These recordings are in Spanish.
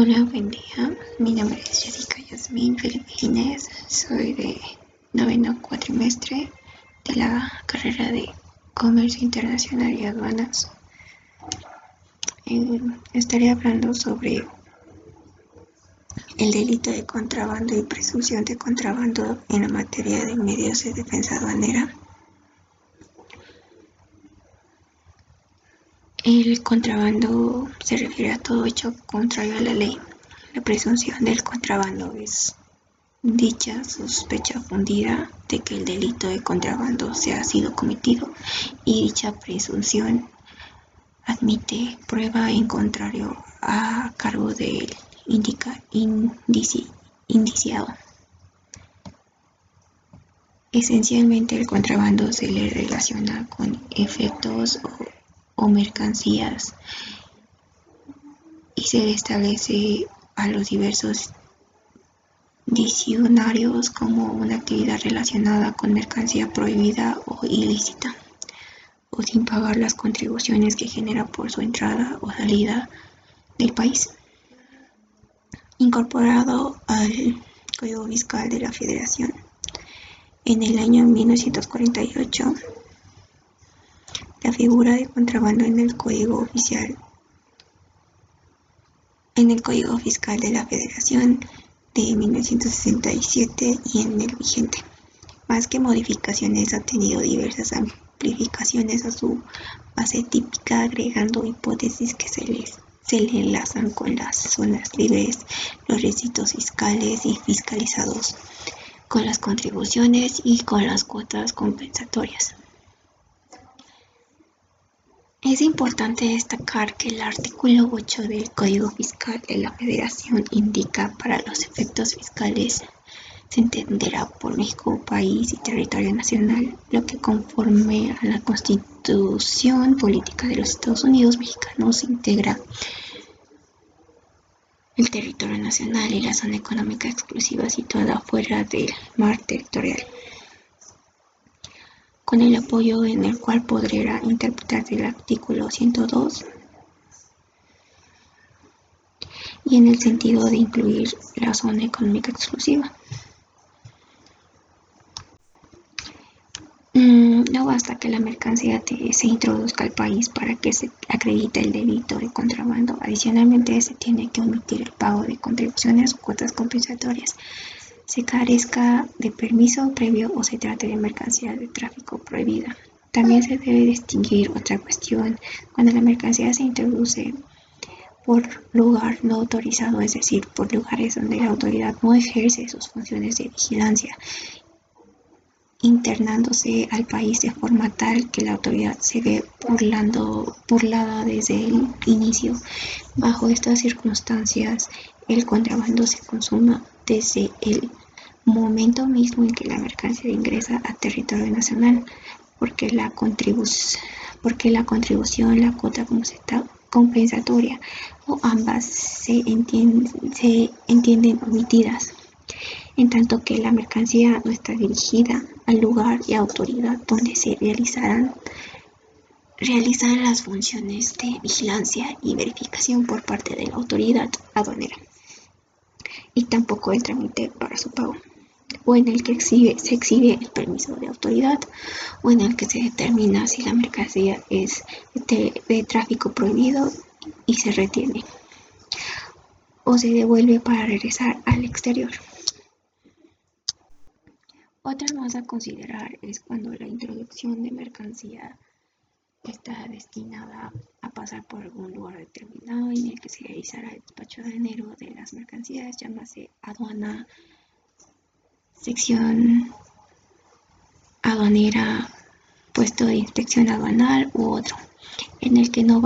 Hola, buen día. Mi nombre es Jessica Yasmin Felipe. Soy de noveno cuatrimestre de la carrera de Comercio Internacional y Aduanas. Eh, estaré hablando sobre el delito de contrabando y presunción de contrabando en la materia de medios de defensa aduanera. El contrabando se refiere a todo hecho contrario a la ley. La presunción del contrabando es dicha sospecha fundida de que el delito de contrabando se ha sido cometido y dicha presunción admite prueba en contrario a cargo del indica, indiciado. Esencialmente el contrabando se le relaciona con efectos o o mercancías y se establece a los diversos diccionarios como una actividad relacionada con mercancía prohibida o ilícita o sin pagar las contribuciones que genera por su entrada o salida del país. Incorporado al Código Fiscal de la Federación en el año 1948 la figura de contrabando en el Código Oficial en el Código Fiscal de la Federación de 1967 y en el vigente. Más que modificaciones ha tenido diversas amplificaciones a su base típica agregando hipótesis que se les se le enlazan con las zonas libres, los requisitos fiscales y fiscalizados, con las contribuciones y con las cuotas compensatorias. Es importante destacar que el artículo 8 del Código Fiscal de la Federación indica para los efectos fiscales se entenderá por México país y territorio nacional, lo que conforme a la Constitución Política de los Estados Unidos Mexicanos integra el territorio nacional y la zona económica exclusiva situada fuera del mar territorial con el apoyo en el cual podría interpretarse el artículo 102 y en el sentido de incluir la zona económica exclusiva. Mm, no basta que la mercancía se introduzca al país para que se acredite el delito de contrabando. Adicionalmente, se tiene que omitir el pago de contribuciones o cuotas compensatorias se carezca de permiso previo o se trate de mercancía de tráfico prohibida. También se debe distinguir otra cuestión cuando la mercancía se introduce por lugar no autorizado, es decir, por lugares donde la autoridad no ejerce sus funciones de vigilancia, internándose al país de forma tal que la autoridad se ve burlando, burlada desde el inicio. Bajo estas circunstancias, el contrabando se consuma desde el momento mismo en que la mercancía ingresa a territorio nacional, porque la, porque la contribución, la cuota compensatoria o ambas se, se entienden omitidas, en tanto que la mercancía no está dirigida al lugar y autoridad donde se realizarán realizar las funciones de vigilancia y verificación por parte de la autoridad aduanera y tampoco el trámite para su pago, o en el que se exhibe el permiso de autoridad, o en el que se determina si la mercancía es de, tráfico prohibido y se retiene, o se devuelve para regresar al exterior. Otra más a considerar es cuando la introducción de mercancía está destinada a pasar por algún lugar determinado en el que se realizará el despacho de enero de las mercancías, llámase aduana, sección aduanera, puesto de inspección aduanal u otro, en el que no,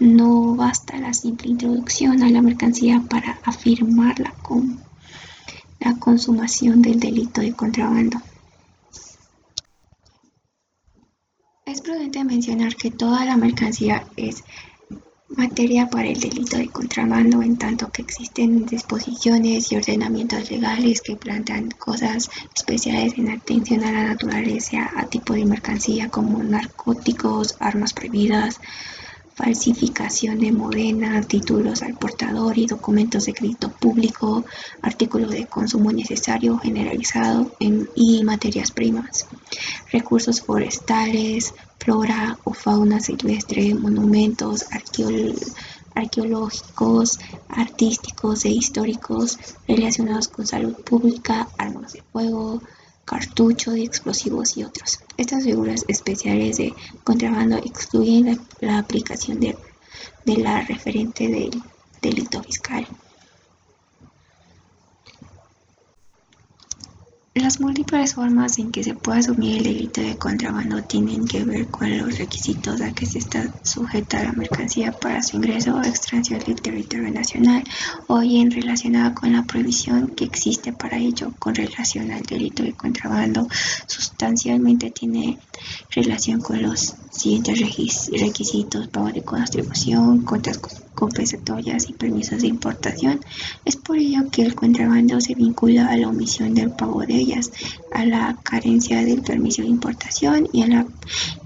no basta la simple introducción a la mercancía para afirmar la, la consumación del delito de contrabando. Es prudente mencionar que toda la mercancía es materia para el delito de contrabando, en tanto que existen disposiciones y ordenamientos legales que plantean cosas especiales en atención a la naturaleza, a tipo de mercancía como narcóticos, armas prohibidas, falsificación de modena, títulos al portador y documentos de crédito público, artículos de consumo necesario generalizado y materias primas, recursos forestales, flora o fauna silvestre, monumentos arqueológicos, artísticos e históricos relacionados con salud pública, armas de fuego, cartucho de explosivos y otros. Estas figuras especiales de contrabando excluyen la, aplicación de, de la referente del delito fiscal. Las múltiples formas en que se puede asumir el delito de contrabando tienen que ver con los requisitos a que se está sujeta la mercancía para su ingreso o extracción del territorio nacional o bien relacionada con la prohibición que existe para ello con relación al delito de contrabando. Sustancialmente tiene relación con los siguientes requisitos, pago de contribución, cuentas compensatorias y permisos de importación. Es por ello que el contrabando se vincula a la omisión del pago de ellas, a la carencia del permiso de importación y a, la,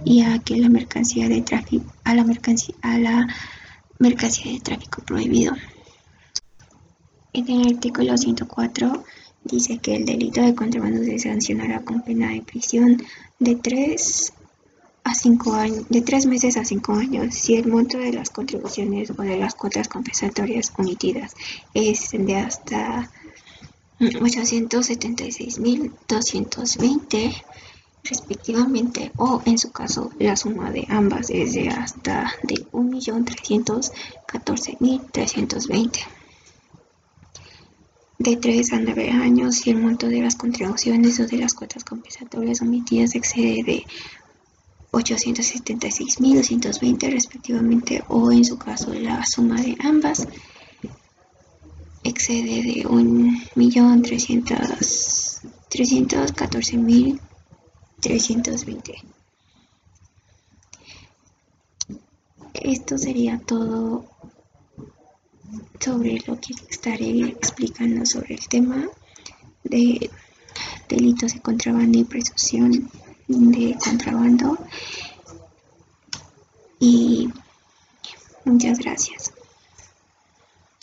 y a que la mercancía de tráfico, a la mercancía, a la mercancía de tráfico prohibido. En el artículo 104 dice que el delito de contrabando se sancionará con pena de prisión de 3 a cinco años, de tres meses a cinco años si el monto de las contribuciones o de las cuotas compensatorias omitidas es de hasta 876.220 respectivamente o en su caso la suma de ambas es de hasta de 1.314.320 de 3 a 9 años si el monto de las contribuciones o de las cuotas compensatorias omitidas excede de 876.220 respectivamente o en su caso la suma de ambas excede de 1.314.320. Esto sería todo sobre lo que estaré explicando sobre el tema de delitos de contrabando y presunción de contrabando y muchas gracias.